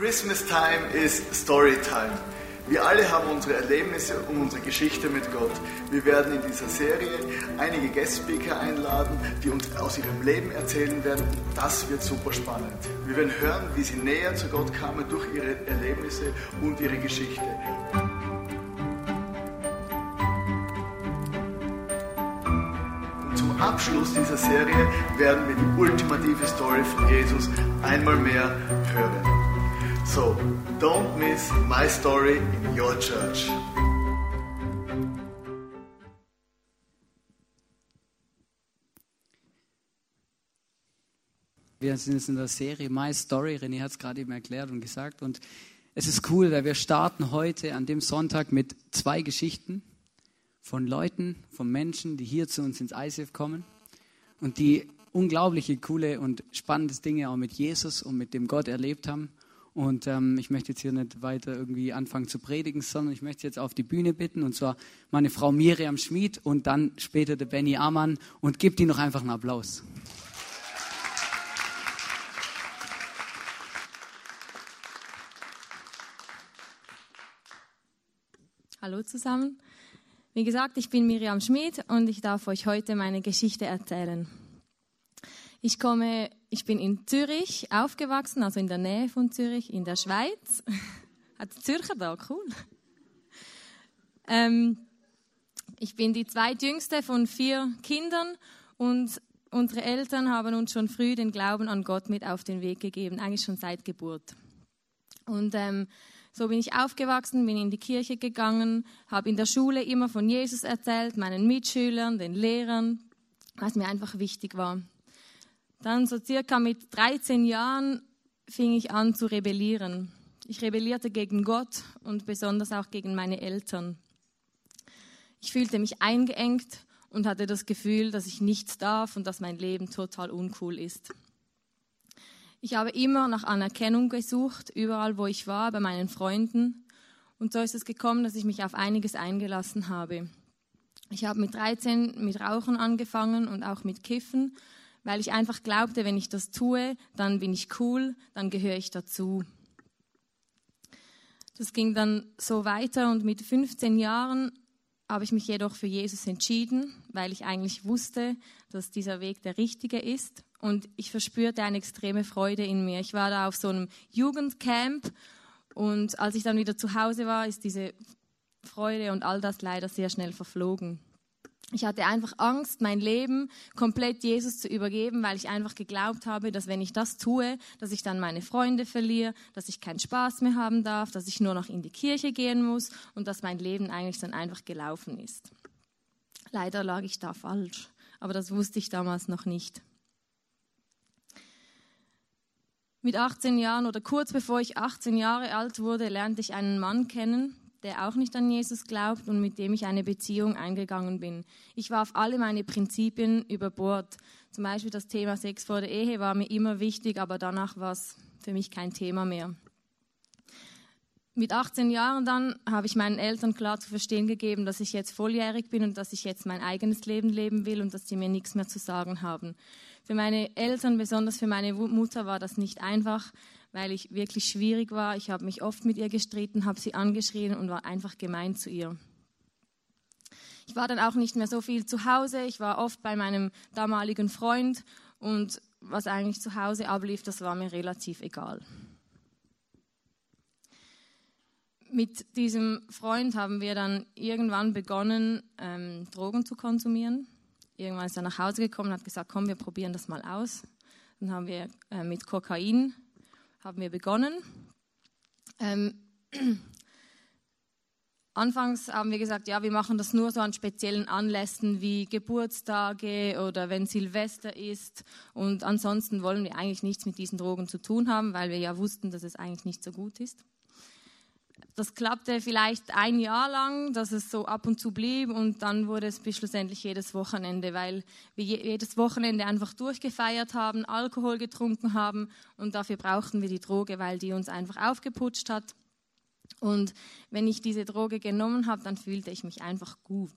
Christmas time is story time. Wir alle haben unsere Erlebnisse und unsere Geschichte mit Gott. Wir werden in dieser Serie einige Guest-Speaker einladen, die uns aus ihrem Leben erzählen werden. Das wird super spannend. Wir werden hören, wie sie näher zu Gott kamen durch ihre Erlebnisse und ihre Geschichte. Und zum Abschluss dieser Serie werden wir die ultimative Story von Jesus einmal mehr hören. So, don't miss my story in your church. Wir sind jetzt in der Serie My Story. René hat es gerade eben erklärt und gesagt. Und es ist cool, weil wir starten heute an dem Sonntag mit zwei Geschichten von Leuten, von Menschen, die hier zu uns ins ICF kommen und die unglaubliche, coole und spannende Dinge auch mit Jesus und mit dem Gott erlebt haben. Und ähm, ich möchte jetzt hier nicht weiter irgendwie anfangen zu predigen, sondern ich möchte jetzt auf die Bühne bitten, und zwar meine Frau Miriam Schmid und dann später der Benny Amann und gebt ihnen noch einfach einen Applaus. Hallo zusammen. Wie gesagt, ich bin Miriam Schmid und ich darf euch heute meine Geschichte erzählen. Ich komme, ich bin in Zürich aufgewachsen, also in der Nähe von Zürich, in der Schweiz. Hat Zürcher da, cool. Ähm, ich bin die zweitjüngste von vier Kindern und unsere Eltern haben uns schon früh den Glauben an Gott mit auf den Weg gegeben, eigentlich schon seit Geburt. Und ähm, so bin ich aufgewachsen, bin in die Kirche gegangen, habe in der Schule immer von Jesus erzählt, meinen Mitschülern, den Lehrern, was mir einfach wichtig war. Dann so circa mit 13 Jahren fing ich an zu rebellieren. Ich rebellierte gegen Gott und besonders auch gegen meine Eltern. Ich fühlte mich eingeengt und hatte das Gefühl, dass ich nichts darf und dass mein Leben total uncool ist. Ich habe immer nach Anerkennung gesucht, überall wo ich war, bei meinen Freunden. Und so ist es gekommen, dass ich mich auf einiges eingelassen habe. Ich habe mit 13 mit Rauchen angefangen und auch mit Kiffen weil ich einfach glaubte, wenn ich das tue, dann bin ich cool, dann gehöre ich dazu. Das ging dann so weiter und mit 15 Jahren habe ich mich jedoch für Jesus entschieden, weil ich eigentlich wusste, dass dieser Weg der richtige ist und ich verspürte eine extreme Freude in mir. Ich war da auf so einem Jugendcamp und als ich dann wieder zu Hause war, ist diese Freude und all das leider sehr schnell verflogen. Ich hatte einfach Angst, mein Leben komplett Jesus zu übergeben, weil ich einfach geglaubt habe, dass wenn ich das tue, dass ich dann meine Freunde verliere, dass ich keinen Spaß mehr haben darf, dass ich nur noch in die Kirche gehen muss und dass mein Leben eigentlich dann einfach gelaufen ist. Leider lag ich da falsch, aber das wusste ich damals noch nicht. Mit 18 Jahren oder kurz bevor ich 18 Jahre alt wurde, lernte ich einen Mann kennen, der auch nicht an Jesus glaubt und mit dem ich eine Beziehung eingegangen bin. Ich warf alle meine Prinzipien über Bord. Zum Beispiel das Thema Sex vor der Ehe war mir immer wichtig, aber danach war es für mich kein Thema mehr. Mit 18 Jahren dann habe ich meinen Eltern klar zu verstehen gegeben, dass ich jetzt volljährig bin und dass ich jetzt mein eigenes Leben leben will und dass sie mir nichts mehr zu sagen haben. Für meine Eltern, besonders für meine Mutter, war das nicht einfach, weil ich wirklich schwierig war. Ich habe mich oft mit ihr gestritten, habe sie angeschrien und war einfach gemein zu ihr. Ich war dann auch nicht mehr so viel zu Hause. Ich war oft bei meinem damaligen Freund und was eigentlich zu Hause ablief, das war mir relativ egal. Mit diesem Freund haben wir dann irgendwann begonnen, ähm, Drogen zu konsumieren. Irgendwann ist er nach Hause gekommen und hat gesagt, komm, wir probieren das mal aus. Dann haben wir äh, mit Kokain haben wir begonnen. Ähm, Anfangs haben wir gesagt, ja, wir machen das nur so an speziellen Anlässen wie Geburtstage oder wenn Silvester ist. Und ansonsten wollen wir eigentlich nichts mit diesen Drogen zu tun haben, weil wir ja wussten, dass es eigentlich nicht so gut ist das klappte vielleicht ein Jahr lang, dass es so ab und zu blieb und dann wurde es bis schlussendlich jedes Wochenende, weil wir jedes Wochenende einfach durchgefeiert haben, Alkohol getrunken haben und dafür brauchten wir die Droge, weil die uns einfach aufgeputscht hat. Und wenn ich diese Droge genommen habe, dann fühlte ich mich einfach gut.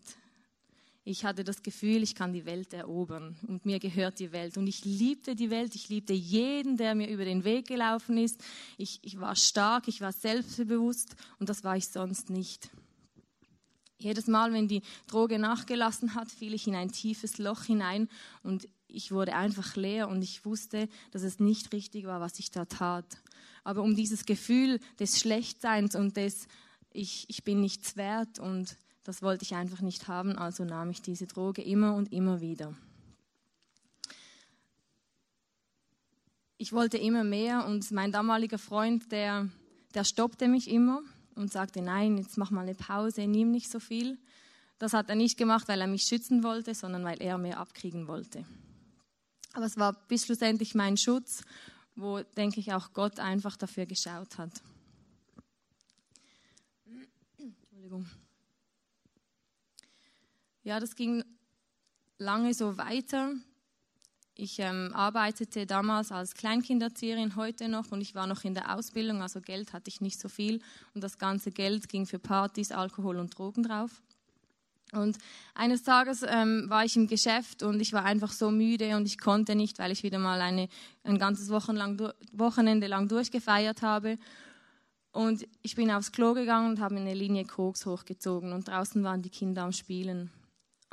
Ich hatte das Gefühl, ich kann die Welt erobern und mir gehört die Welt. Und ich liebte die Welt, ich liebte jeden, der mir über den Weg gelaufen ist. Ich, ich war stark, ich war selbstbewusst und das war ich sonst nicht. Jedes Mal, wenn die Droge nachgelassen hat, fiel ich in ein tiefes Loch hinein und ich wurde einfach leer und ich wusste, dass es nicht richtig war, was ich da tat. Aber um dieses Gefühl des Schlechtseins und des ich, ich bin nichts wert und das wollte ich einfach nicht haben, also nahm ich diese Droge immer und immer wieder. Ich wollte immer mehr und mein damaliger Freund, der, der stoppte mich immer und sagte, nein, jetzt mach mal eine Pause, nimm nicht so viel. Das hat er nicht gemacht, weil er mich schützen wollte, sondern weil er mehr abkriegen wollte. Aber es war bis schlussendlich mein Schutz, wo, denke ich, auch Gott einfach dafür geschaut hat. Entschuldigung. Ja, das ging lange so weiter. Ich ähm, arbeitete damals als Kleinkinderzieherin, heute noch, und ich war noch in der Ausbildung, also Geld hatte ich nicht so viel. Und das ganze Geld ging für Partys, Alkohol und Drogen drauf. Und eines Tages ähm, war ich im Geschäft und ich war einfach so müde und ich konnte nicht, weil ich wieder mal eine, ein ganzes Wochenlang, Wochenende lang durchgefeiert habe. Und ich bin aufs Klo gegangen und habe eine Linie Koks hochgezogen und draußen waren die Kinder am Spielen.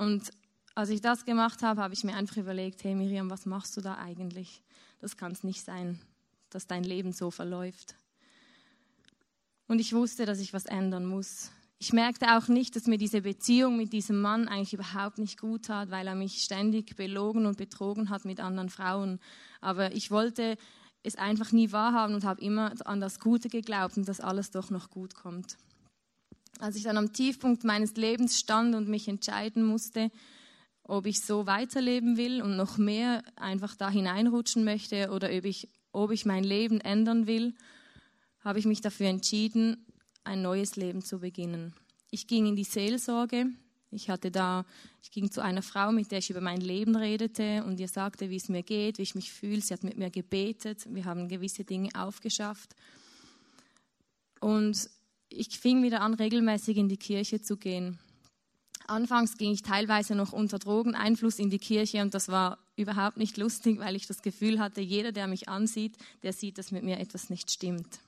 Und als ich das gemacht habe, habe ich mir einfach überlegt, hey Miriam, was machst du da eigentlich? Das kann es nicht sein, dass dein Leben so verläuft. Und ich wusste, dass ich was ändern muss. Ich merkte auch nicht, dass mir diese Beziehung mit diesem Mann eigentlich überhaupt nicht gut tat, weil er mich ständig belogen und betrogen hat mit anderen Frauen. Aber ich wollte es einfach nie wahrhaben und habe immer an das Gute geglaubt und dass alles doch noch gut kommt als ich dann am Tiefpunkt meines Lebens stand und mich entscheiden musste, ob ich so weiterleben will und noch mehr einfach da hineinrutschen möchte oder ob ich, ob ich mein Leben ändern will, habe ich mich dafür entschieden, ein neues Leben zu beginnen. Ich ging in die Seelsorge. Ich hatte da, ich ging zu einer Frau, mit der ich über mein Leben redete und ihr sagte, wie es mir geht, wie ich mich fühle. Sie hat mit mir gebetet. Wir haben gewisse Dinge aufgeschafft. Und ich fing wieder an, regelmäßig in die Kirche zu gehen. Anfangs ging ich teilweise noch unter Drogeneinfluss in die Kirche und das war überhaupt nicht lustig, weil ich das Gefühl hatte, jeder, der mich ansieht, der sieht, dass mit mir etwas nicht stimmt.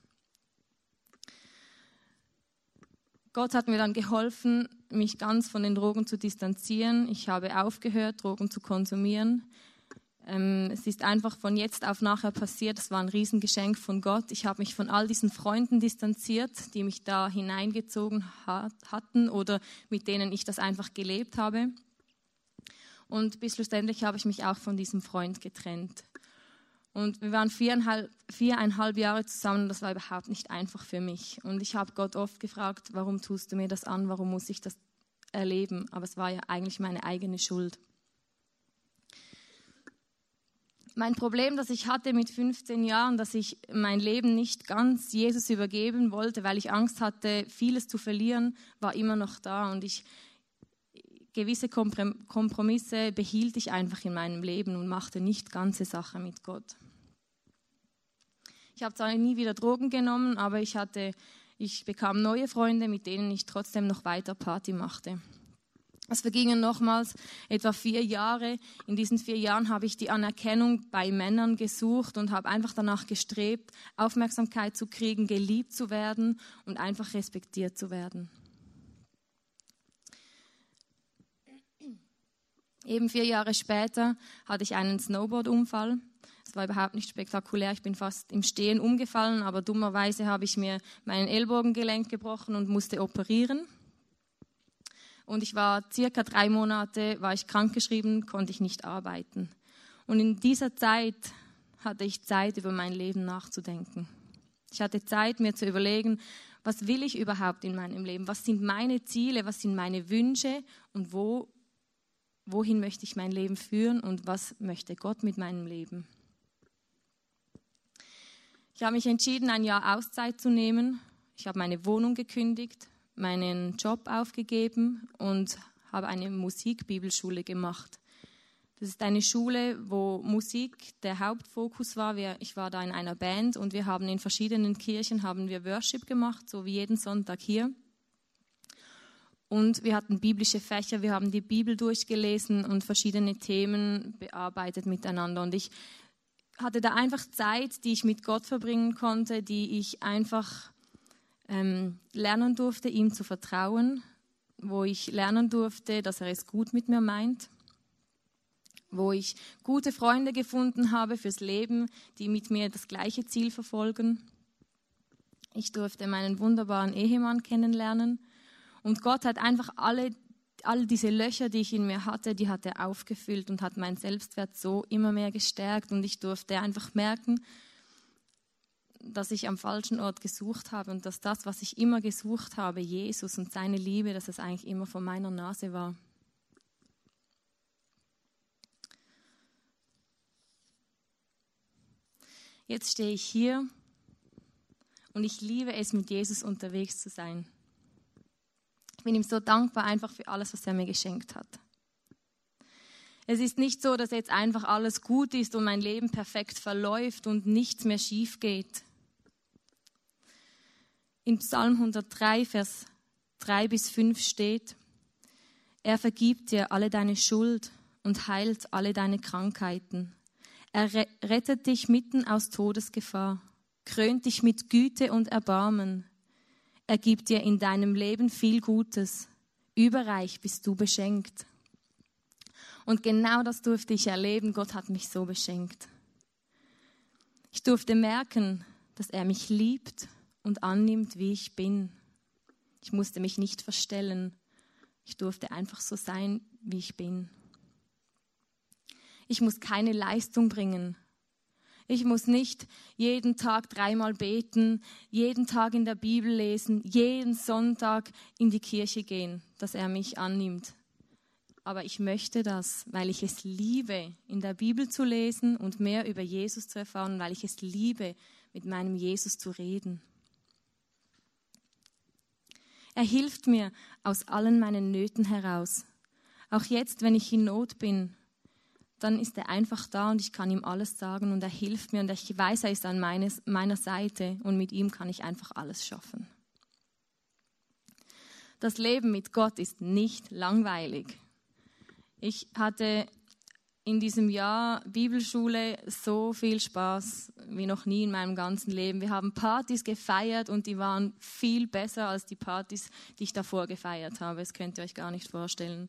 Gott hat mir dann geholfen, mich ganz von den Drogen zu distanzieren. Ich habe aufgehört, Drogen zu konsumieren. Ähm, es ist einfach von jetzt auf nachher passiert. Es war ein Riesengeschenk von Gott. Ich habe mich von all diesen Freunden distanziert, die mich da hineingezogen hat, hatten oder mit denen ich das einfach gelebt habe. Und bis schlussendlich habe ich mich auch von diesem Freund getrennt. Und wir waren viereinhalb, viereinhalb Jahre zusammen. Das war überhaupt nicht einfach für mich. Und ich habe Gott oft gefragt, warum tust du mir das an? Warum muss ich das erleben? Aber es war ja eigentlich meine eigene Schuld mein Problem, das ich hatte mit 15 Jahren, dass ich mein Leben nicht ganz Jesus übergeben wollte, weil ich Angst hatte, vieles zu verlieren, war immer noch da und ich gewisse Kompromisse behielt ich einfach in meinem Leben und machte nicht ganze Sache mit Gott. Ich habe zwar nie wieder Drogen genommen, aber ich hatte, ich bekam neue Freunde, mit denen ich trotzdem noch weiter Party machte. Es vergingen nochmals etwa vier Jahre. In diesen vier Jahren habe ich die Anerkennung bei Männern gesucht und habe einfach danach gestrebt, Aufmerksamkeit zu kriegen, geliebt zu werden und einfach respektiert zu werden. Eben vier Jahre später hatte ich einen Snowboard-Unfall. Es war überhaupt nicht spektakulär. Ich bin fast im Stehen umgefallen, aber dummerweise habe ich mir meinen Ellbogengelenk gebrochen und musste operieren. Und ich war circa drei Monate, war ich krankgeschrieben, konnte ich nicht arbeiten. Und in dieser Zeit hatte ich Zeit, über mein Leben nachzudenken. Ich hatte Zeit, mir zu überlegen, was will ich überhaupt in meinem Leben? Was sind meine Ziele? Was sind meine Wünsche? Und wo, wohin möchte ich mein Leben führen? Und was möchte Gott mit meinem Leben? Ich habe mich entschieden, ein Jahr Auszeit zu nehmen. Ich habe meine Wohnung gekündigt, meinen Job aufgegeben und habe eine Musikbibelschule gemacht. Das ist eine Schule, wo Musik der Hauptfokus war. Ich war da in einer Band und wir haben in verschiedenen Kirchen haben wir Worship gemacht, so wie jeden Sonntag hier. Und wir hatten biblische Fächer, wir haben die Bibel durchgelesen und verschiedene Themen bearbeitet miteinander. Und ich hatte da einfach Zeit, die ich mit Gott verbringen konnte, die ich einfach ähm, lernen durfte, ihm zu vertrauen, wo ich lernen durfte, dass er es gut mit mir meint, wo ich gute Freunde gefunden habe fürs Leben, die mit mir das gleiche Ziel verfolgen. Ich durfte meinen wunderbaren Ehemann kennenlernen und Gott hat einfach alle, all diese Löcher, die ich in mir hatte, die hat er aufgefüllt und hat meinen Selbstwert so immer mehr gestärkt. Und ich durfte einfach merken, dass ich am falschen Ort gesucht habe und dass das, was ich immer gesucht habe, Jesus und seine Liebe, dass es eigentlich immer vor meiner Nase war. Jetzt stehe ich hier und ich liebe es, mit Jesus unterwegs zu sein. Ich bin ihm so dankbar einfach für alles, was er mir geschenkt hat. Es ist nicht so, dass jetzt einfach alles gut ist und mein Leben perfekt verläuft und nichts mehr schief geht. In Psalm 103, Vers 3 bis 5 steht, er vergibt dir alle deine Schuld und heilt alle deine Krankheiten. Er rettet dich mitten aus Todesgefahr, krönt dich mit Güte und Erbarmen, er gibt dir in deinem Leben viel Gutes. Überreich bist du beschenkt. Und genau das durfte ich erleben. Gott hat mich so beschenkt. Ich durfte merken, dass er mich liebt und annimmt, wie ich bin. Ich musste mich nicht verstellen. Ich durfte einfach so sein, wie ich bin. Ich muss keine Leistung bringen, ich muss nicht jeden Tag dreimal beten, jeden Tag in der Bibel lesen, jeden Sonntag in die Kirche gehen, dass er mich annimmt. Aber ich möchte das, weil ich es liebe, in der Bibel zu lesen und mehr über Jesus zu erfahren, weil ich es liebe, mit meinem Jesus zu reden. Er hilft mir aus allen meinen Nöten heraus. Auch jetzt, wenn ich in Not bin, dann ist er einfach da und ich kann ihm alles sagen und er hilft mir und ich weiß, er ist an meines, meiner Seite und mit ihm kann ich einfach alles schaffen. Das Leben mit Gott ist nicht langweilig. Ich hatte in diesem Jahr Bibelschule so viel Spaß wie noch nie in meinem ganzen Leben. Wir haben Partys gefeiert und die waren viel besser als die Partys, die ich davor gefeiert habe. Das könnt ihr euch gar nicht vorstellen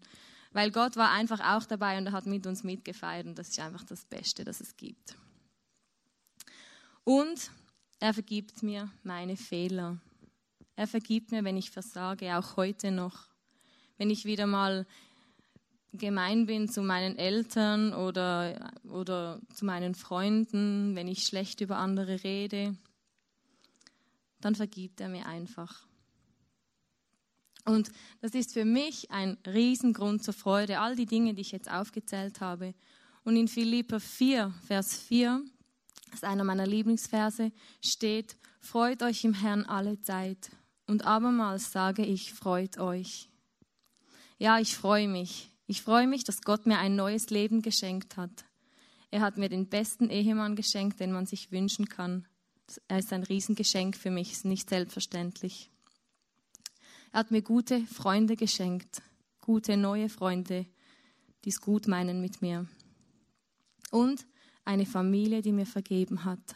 weil Gott war einfach auch dabei und er hat mit uns mitgefeiert und das ist einfach das Beste, das es gibt. Und er vergibt mir meine Fehler. Er vergibt mir, wenn ich versage, auch heute noch. Wenn ich wieder mal gemein bin zu meinen Eltern oder, oder zu meinen Freunden, wenn ich schlecht über andere rede, dann vergibt er mir einfach. Und das ist für mich ein Riesengrund zur Freude, all die Dinge, die ich jetzt aufgezählt habe. Und in Philipper 4, Vers 4, das ist einer meiner Lieblingsverse, steht, freut euch im Herrn alle Zeit. Und abermals sage ich, freut euch. Ja, ich freue mich. Ich freue mich, dass Gott mir ein neues Leben geschenkt hat. Er hat mir den besten Ehemann geschenkt, den man sich wünschen kann. Er ist ein Riesengeschenk für mich, ist nicht selbstverständlich. Er hat mir gute Freunde geschenkt, gute neue Freunde, die es gut meinen mit mir. Und eine Familie, die mir vergeben hat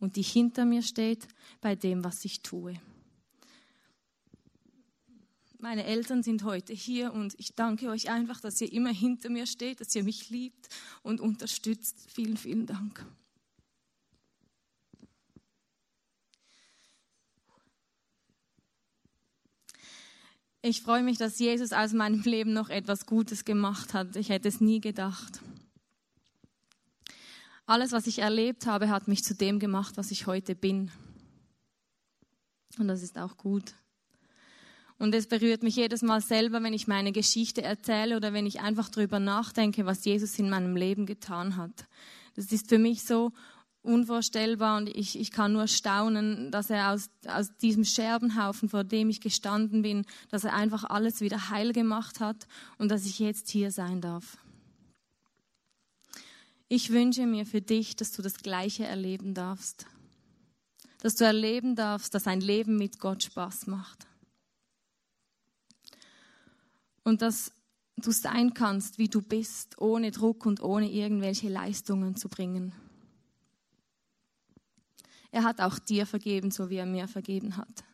und die hinter mir steht bei dem, was ich tue. Meine Eltern sind heute hier und ich danke euch einfach, dass ihr immer hinter mir steht, dass ihr mich liebt und unterstützt. Vielen, vielen Dank. Ich freue mich, dass Jesus aus meinem Leben noch etwas Gutes gemacht hat. Ich hätte es nie gedacht. Alles, was ich erlebt habe, hat mich zu dem gemacht, was ich heute bin. Und das ist auch gut. Und es berührt mich jedes Mal selber, wenn ich meine Geschichte erzähle oder wenn ich einfach darüber nachdenke, was Jesus in meinem Leben getan hat. Das ist für mich so unvorstellbar und ich, ich kann nur staunen, dass er aus, aus diesem Scherbenhaufen, vor dem ich gestanden bin, dass er einfach alles wieder heil gemacht hat und dass ich jetzt hier sein darf. Ich wünsche mir für dich, dass du das Gleiche erleben darfst. Dass du erleben darfst, dass ein Leben mit Gott Spaß macht. Und dass du sein kannst, wie du bist, ohne Druck und ohne irgendwelche Leistungen zu bringen. Er hat auch dir vergeben, so wie er mir vergeben hat.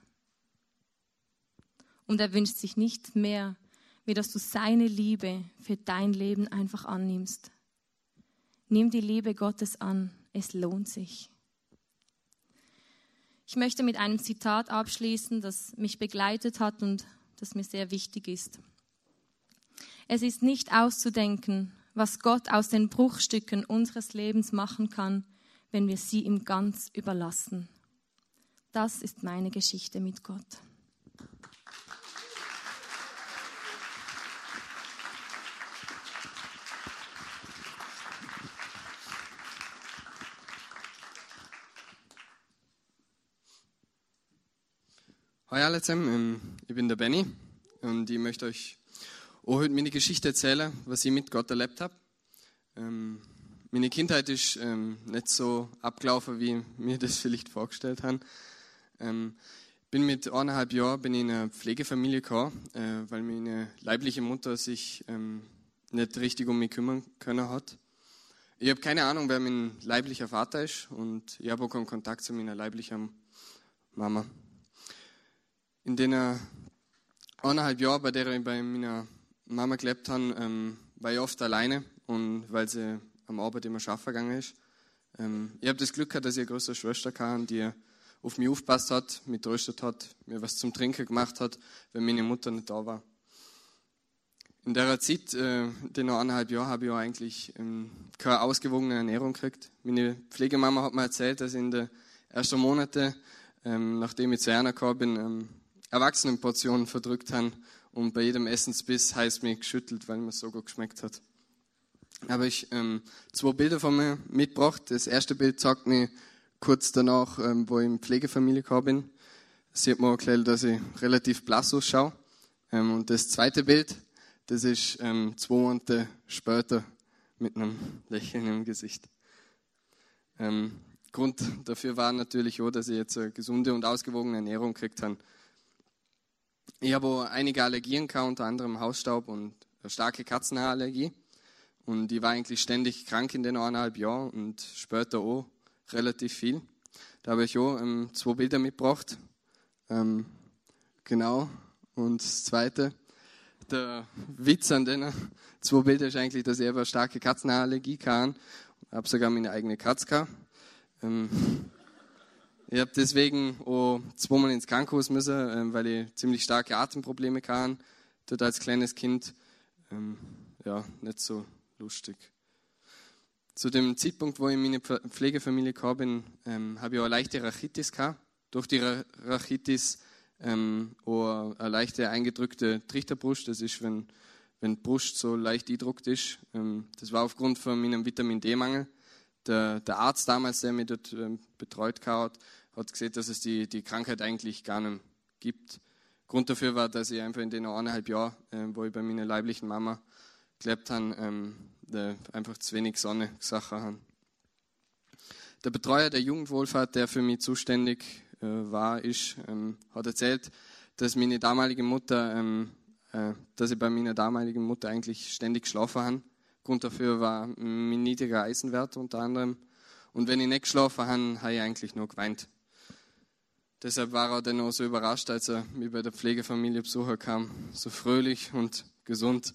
Und er wünscht sich nicht mehr, wie dass du seine Liebe für dein Leben einfach annimmst. Nimm die Liebe Gottes an, es lohnt sich. Ich möchte mit einem Zitat abschließen, das mich begleitet hat und das mir sehr wichtig ist. Es ist nicht auszudenken, was Gott aus den Bruchstücken unseres Lebens machen kann, wenn wir sie ihm ganz überlassen. Das ist meine Geschichte mit Gott. Hallo alle zusammen, ähm, ich bin der Benny und ich möchte euch auch heute meine Geschichte erzählen, was ich mit Gott erlebt habe. Ähm, meine Kindheit ist ähm, nicht so abgelaufen, wie mir das vielleicht vorgestellt haben. bin mit eineinhalb Jahren bin in eine Pflegefamilie gekommen, äh, weil meine leibliche Mutter sich nicht richtig um mich kümmern können hat. Ich habe keine Ahnung, wer mein leiblicher Vater ist und ich habe auch keinen Kontakt zu meiner leiblichen Mama in den eineinhalb Jahren, bei der ich bei meiner Mama gelebt habe, ähm, war ich oft alleine und weil sie am Arbeit immer schaffen gegangen ist. Ähm, ich habe das Glück gehabt, dass ich eine größere Schwester hatte, die auf mich aufpasst hat, mich tröstet hat, mir was zum Trinken gemacht hat, wenn meine Mutter nicht da war. In der Zeit, äh, den eineinhalb Jahren, habe ich auch eigentlich ähm, keine ausgewogene Ernährung gekriegt. Meine Pflegemama hat mir erzählt, dass in den ersten Monaten, ähm, nachdem ich zu einer gekommen bin, ähm, Erwachsenenportionen verdrückt haben und bei jedem Essensbiss heißt mir geschüttelt, weil mir so gut geschmeckt hat. Habe ich ähm, zwei Bilder von mir mitgebracht. Das erste Bild zeigt mir kurz danach, ähm, wo ich in Pflegefamilie gekommen bin. Sieht man auch gleich, dass ich relativ blass ausschaue. Ähm, und das zweite Bild, das ist ähm, zwei Monate später mit einem Lächeln im Gesicht. Ähm, Grund dafür war natürlich auch, dass ich jetzt eine gesunde und ausgewogene Ernährung gekriegt habe. Ich habe einige Allergien gehabt, unter anderem Hausstaub und eine starke Katzenhaarallergie. Und ich war eigentlich ständig krank in den eineinhalb Jahren und später auch relativ viel. Da habe ich auch ähm, zwei Bilder mitgebracht. Ähm, genau. Und das zweite, der Witz an den zwei Bildern ist eigentlich, dass ich eine starke Katzenhaarallergie kann. Ich habe sogar meine eigene Katze gehabt. Ähm, ich habe deswegen auch zweimal ins Krankenhaus müssen, ähm, weil ich ziemlich starke Atemprobleme hatte. Dort als kleines Kind. Ähm, ja, nicht so lustig. Zu dem Zeitpunkt, wo ich in meine Pflegefamilie gekommen bin, ähm, habe ich auch eine leichte Rachitis gehabt. Durch die Rachitis ähm, auch eine leichte eingedrückte Trichterbrust. Das ist, wenn, wenn die Brust so leicht eingedruckt ist. Ähm, das war aufgrund von meinem Vitamin D-Mangel der, der Arzt damals, der mich dort ähm, betreut hat, hat gesehen, dass es die, die Krankheit eigentlich gar nicht gibt. Grund dafür war, dass ich einfach in den eineinhalb Jahren, äh, wo ich bei meiner leiblichen Mama gelebt habe, ähm, einfach zu wenig Sonne Sache habe. Der Betreuer der Jugendwohlfahrt, der für mich zuständig äh, war, ist, ähm, hat erzählt, dass meine damalige Mutter, ähm, äh, dass ich bei meiner damaligen Mutter eigentlich ständig geschlafen habe Grund dafür war mein niedriger Eisenwert unter anderem. Und wenn ich nicht geschlafen habe, habe ich eigentlich nur geweint. Deshalb war er dann auch so überrascht, als er mir bei der Pflegefamilie Besucher kam. So fröhlich und gesund.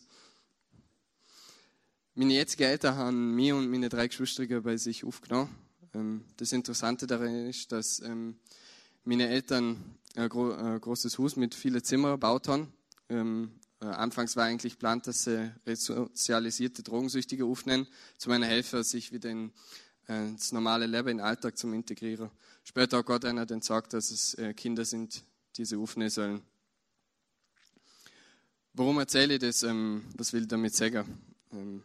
Meine jetzigen Eltern haben mich und meine drei Geschwister bei sich aufgenommen. Ähm, das Interessante daran ist, dass ähm, meine Eltern ein großes Haus mit vielen Zimmern gebaut haben. Äh, anfangs war eigentlich geplant, dass sie resozialisierte Drogensüchtige aufnehmen, zu meiner helfen, sich wieder in, äh, ins normale Leben, in den Alltag zu integrieren. Später hat Gott einer dann gesagt, dass es äh, Kinder sind, die sie aufnehmen sollen. Warum erzähle ich das? Ähm, was will ich damit sagen? Ähm,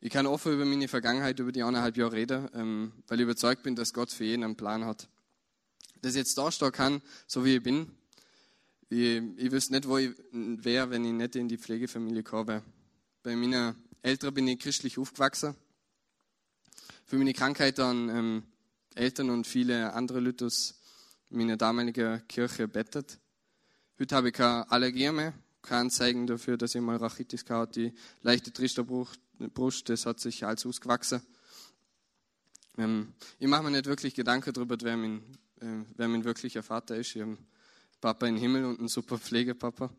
ich kann offen über meine Vergangenheit, über die eineinhalb Jahre reden, ähm, weil ich überzeugt bin, dass Gott für jeden einen Plan hat. Dass ich jetzt da stehen kann, so wie ich bin, ich, ich wüsste nicht, wo ich wäre, wenn ich nicht in die Pflegefamilie wäre. Bei meinen Eltern bin ich christlich aufgewachsen. Für meine Krankheit haben ähm, Eltern und viele andere Leute aus meiner damaligen Kirche bettet. Heute habe ich keine Allergie mehr, keine Anzeigen dafür, dass ich mal Rachitis gehabt Die leichte Trichterbrust, das hat sich als ausgewachsen. Ähm, ich mache mir nicht wirklich Gedanken darüber, wer mein, äh, wer mein wirklicher Vater ist. Ich habe Papa im Himmel und einen super Pflegepapa.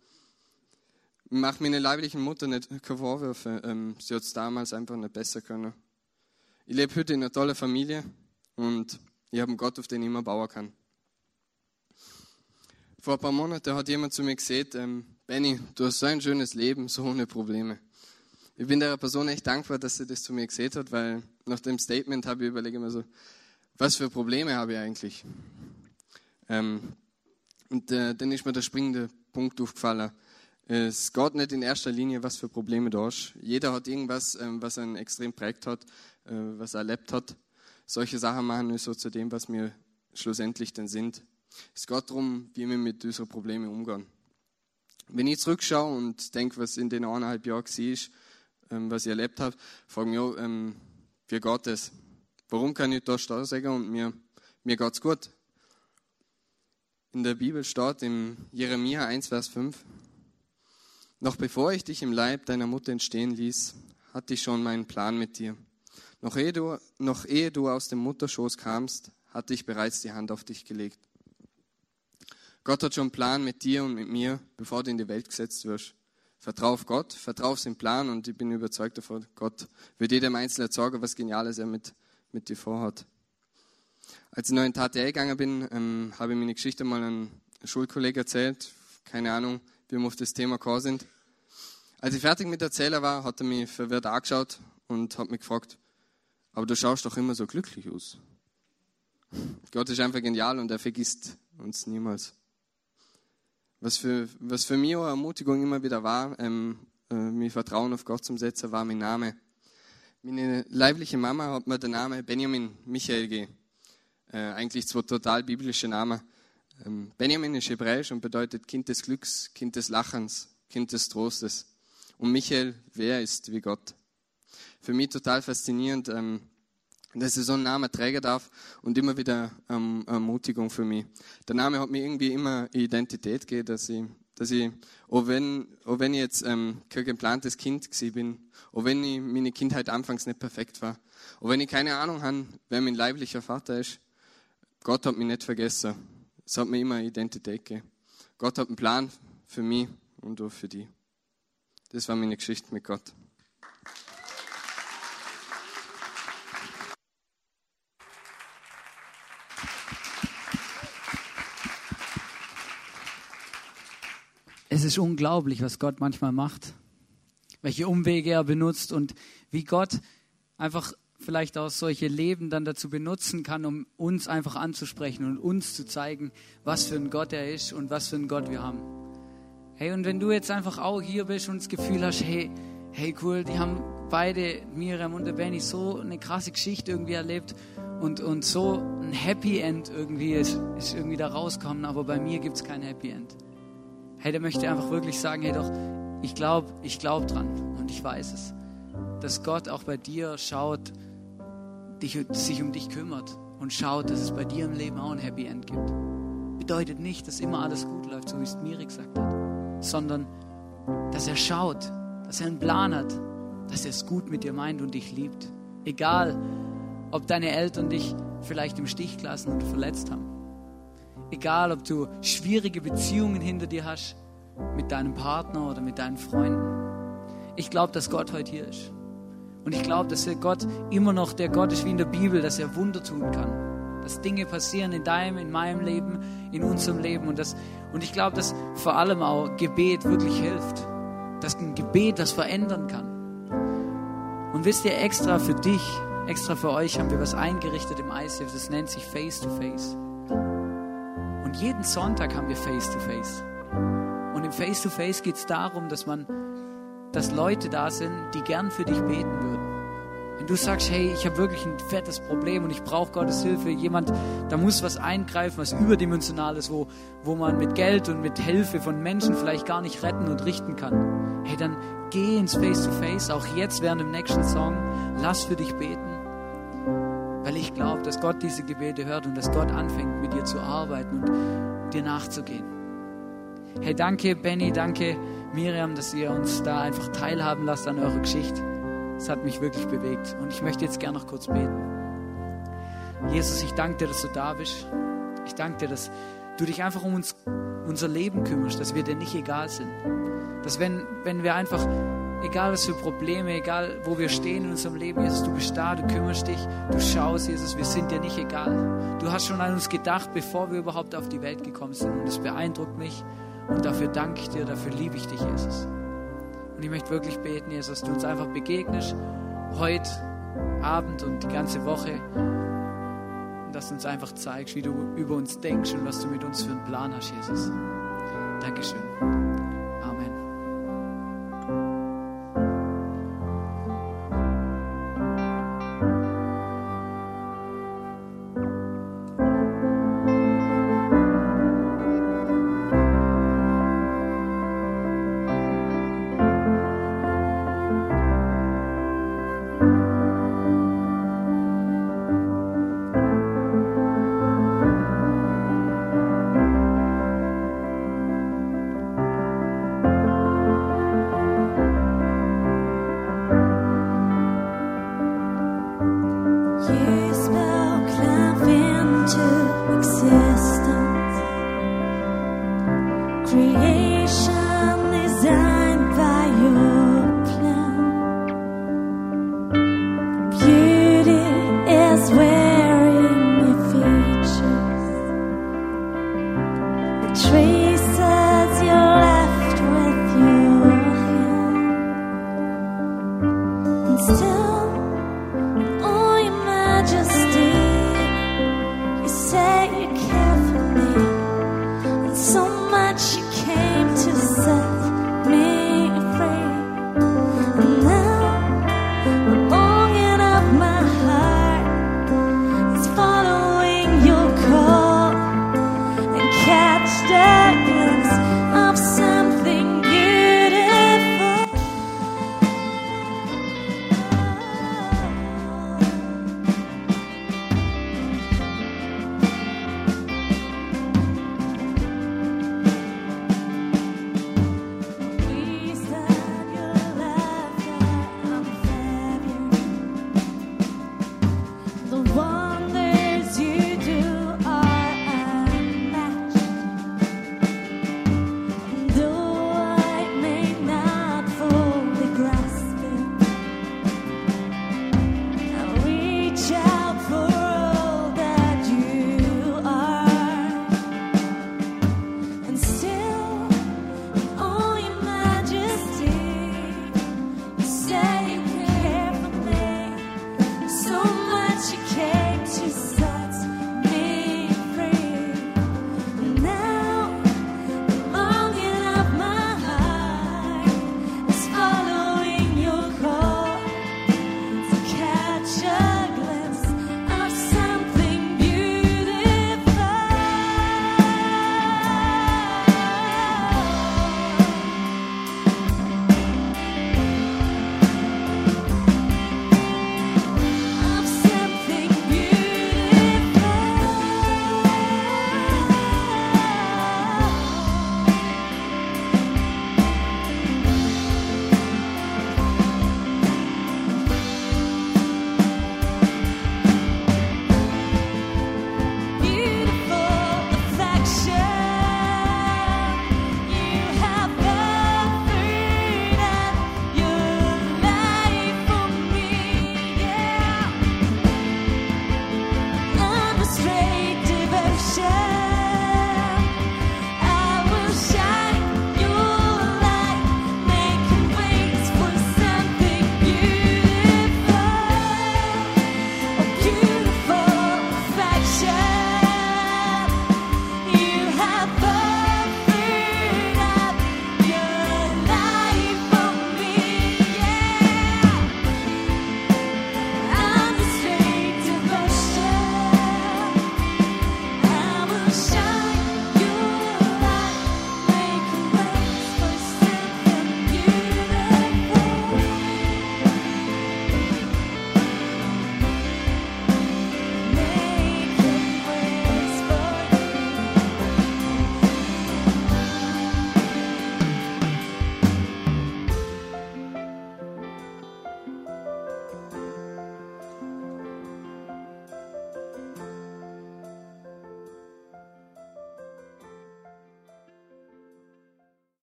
Ich mache meine leiblichen Mutter nicht keine Vorwürfe. Ähm, sie hat es damals einfach nicht besser können. Ich lebe heute in einer tollen Familie und ich habe einen Gott, auf den ich immer bauen kann. Vor ein paar Monaten hat jemand zu mir gesagt, ähm, Benny, du hast so ein schönes Leben, so ohne Probleme. Ich bin der Person echt dankbar, dass sie das zu mir gesagt hat, weil nach dem Statement habe ich überlegt mir so, was für Probleme habe ich eigentlich? Ähm, und äh, dann ist mir der springende Punkt aufgefallen. Es geht nicht in erster Linie, was für Probleme du hast. Jeder hat irgendwas, ähm, was einen extrem prägt hat, äh, was er erlebt hat. Solche Sachen machen wir so zu dem, was wir schlussendlich denn sind. Es geht darum, wie wir mit unseren Problemen umgehen. Wenn ich zurückschaue und denke, was in den eineinhalb Jahren war, ähm, was ich erlebt habe, frage mich, auch, ähm, wie geht es? Warum kann ich da stehen und mir, mir geht es gut? In der Bibel steht im Jeremia 1, Vers 5, noch bevor ich dich im Leib deiner Mutter entstehen ließ, hatte ich schon meinen Plan mit dir. Noch ehe du, noch ehe du aus dem Mutterschoß kamst, hatte ich bereits die Hand auf dich gelegt. Gott hat schon einen Plan mit dir und mit mir, bevor du in die Welt gesetzt wirst. Vertrau auf Gott, vertrau auf seinen Plan und ich bin überzeugt davon, Gott wird jedem Einzelnen sagen, was Geniales er mit, mit dir vorhat. Als ich neu in TTL gegangen bin, ähm, habe ich meine Geschichte mal einem Schulkollegen erzählt. Keine Ahnung, wie wir auf das Thema gekommen sind. Als ich fertig mit Erzähler war, hat er mich verwirrt angeschaut und hat mich gefragt, aber du schaust doch immer so glücklich aus. Gott ist einfach genial und er vergisst uns niemals. Was für, was für mich auch eine Ermutigung immer wieder war, ähm, äh, mein Vertrauen auf Gott zum Setzen, war mein Name. Meine leibliche Mama hat mir den Namen Benjamin Michael gegeben. Äh, eigentlich zwei total biblische Namen. Ähm, Benjamin ist hebräisch und bedeutet Kind des Glücks, Kind des Lachens, Kind des Trostes. Und Michael, wer ist wie Gott? Für mich total faszinierend. Ähm, dass ich so einen Namen tragen darf und immer wieder ähm, Ermutigung für mich. Der Name hat mir irgendwie immer Identität gegeben, dass ich, dass ich auch, wenn, auch wenn ich jetzt ähm, kein geplantes Kind bin, auch wenn ich meine Kindheit anfangs nicht perfekt war, auch wenn ich keine Ahnung habe, wer mein leiblicher Vater ist, Gott hat mich nicht vergessen. Es hat mir immer Identität gegeben. Gott hat einen Plan für mich und auch für die. Das war meine Geschichte mit Gott. Es ist unglaublich, was Gott manchmal macht, welche Umwege er benutzt und wie Gott einfach vielleicht auch solche Leben dann dazu benutzen kann, um uns einfach anzusprechen und uns zu zeigen, was für ein Gott er ist und was für ein Gott wir haben. Hey, und wenn du jetzt einfach auch hier bist und das Gefühl hast, hey, hey cool, die haben beide, Miriam und der Benny, so eine krasse Geschichte irgendwie erlebt und, und so ein Happy End irgendwie ist, ist irgendwie da rausgekommen, aber bei mir gibt es kein Happy End hey, der möchte einfach wirklich sagen, hey doch, ich glaube ich glaub dran und ich weiß es, dass Gott auch bei dir schaut, dich, sich um dich kümmert und schaut, dass es bei dir im Leben auch ein Happy End gibt. Bedeutet nicht, dass immer alles gut läuft, so wie es Miri gesagt hat, sondern dass er schaut, dass er einen Plan hat, dass er es gut mit dir meint und dich liebt. Egal, ob deine Eltern dich vielleicht im Stich gelassen und verletzt haben Egal, ob du schwierige Beziehungen hinter dir hast mit deinem Partner oder mit deinen Freunden. Ich glaube, dass Gott heute hier ist. Und ich glaube, dass Gott immer noch der Gott ist wie in der Bibel, dass er Wunder tun kann. Dass Dinge passieren in deinem, in meinem Leben, in unserem Leben. Und, das, und ich glaube, dass vor allem auch Gebet wirklich hilft. Dass ein Gebet das verändern kann. Und wisst ihr, extra für dich, extra für euch haben wir was eingerichtet im ICF. Das nennt sich Face to Face. Und jeden Sonntag haben wir Face-to-Face. Und im Face-to-Face geht es darum, dass man, dass Leute da sind, die gern für dich beten würden. Wenn du sagst, hey, ich habe wirklich ein fettes Problem und ich brauche Gottes Hilfe, jemand, da muss was eingreifen, was überdimensionales, wo, wo man mit Geld und mit Hilfe von Menschen vielleicht gar nicht retten und richten kann. Hey, dann geh ins Face-to-Face, -face, auch jetzt während dem nächsten Song, lass für dich beten weil ich glaube, dass Gott diese Gebete hört und dass Gott anfängt, mit dir zu arbeiten und dir nachzugehen. Hey, danke, Benny, danke Miriam, dass ihr uns da einfach teilhaben lasst an eurer Geschichte. Das hat mich wirklich bewegt. Und ich möchte jetzt gerne noch kurz beten. Jesus, ich danke dir, dass du da bist. Ich danke dir, dass du dich einfach um uns, unser Leben kümmerst, dass wir dir nicht egal sind. Dass wenn, wenn wir einfach, egal was für Probleme, egal wo wir stehen in unserem Leben, Jesus, du bist da, du kümmerst dich, du schaust, Jesus, wir sind dir nicht egal. Du hast schon an uns gedacht, bevor wir überhaupt auf die Welt gekommen sind. Und das beeindruckt mich. Und dafür danke ich dir, dafür liebe ich dich, Jesus. Und ich möchte wirklich beten, Jesus, dass du uns einfach begegnest, heute Abend und die ganze Woche. Und dass du uns einfach zeigst, wie du über uns denkst und was du mit uns für einen Plan hast, Jesus. Dankeschön.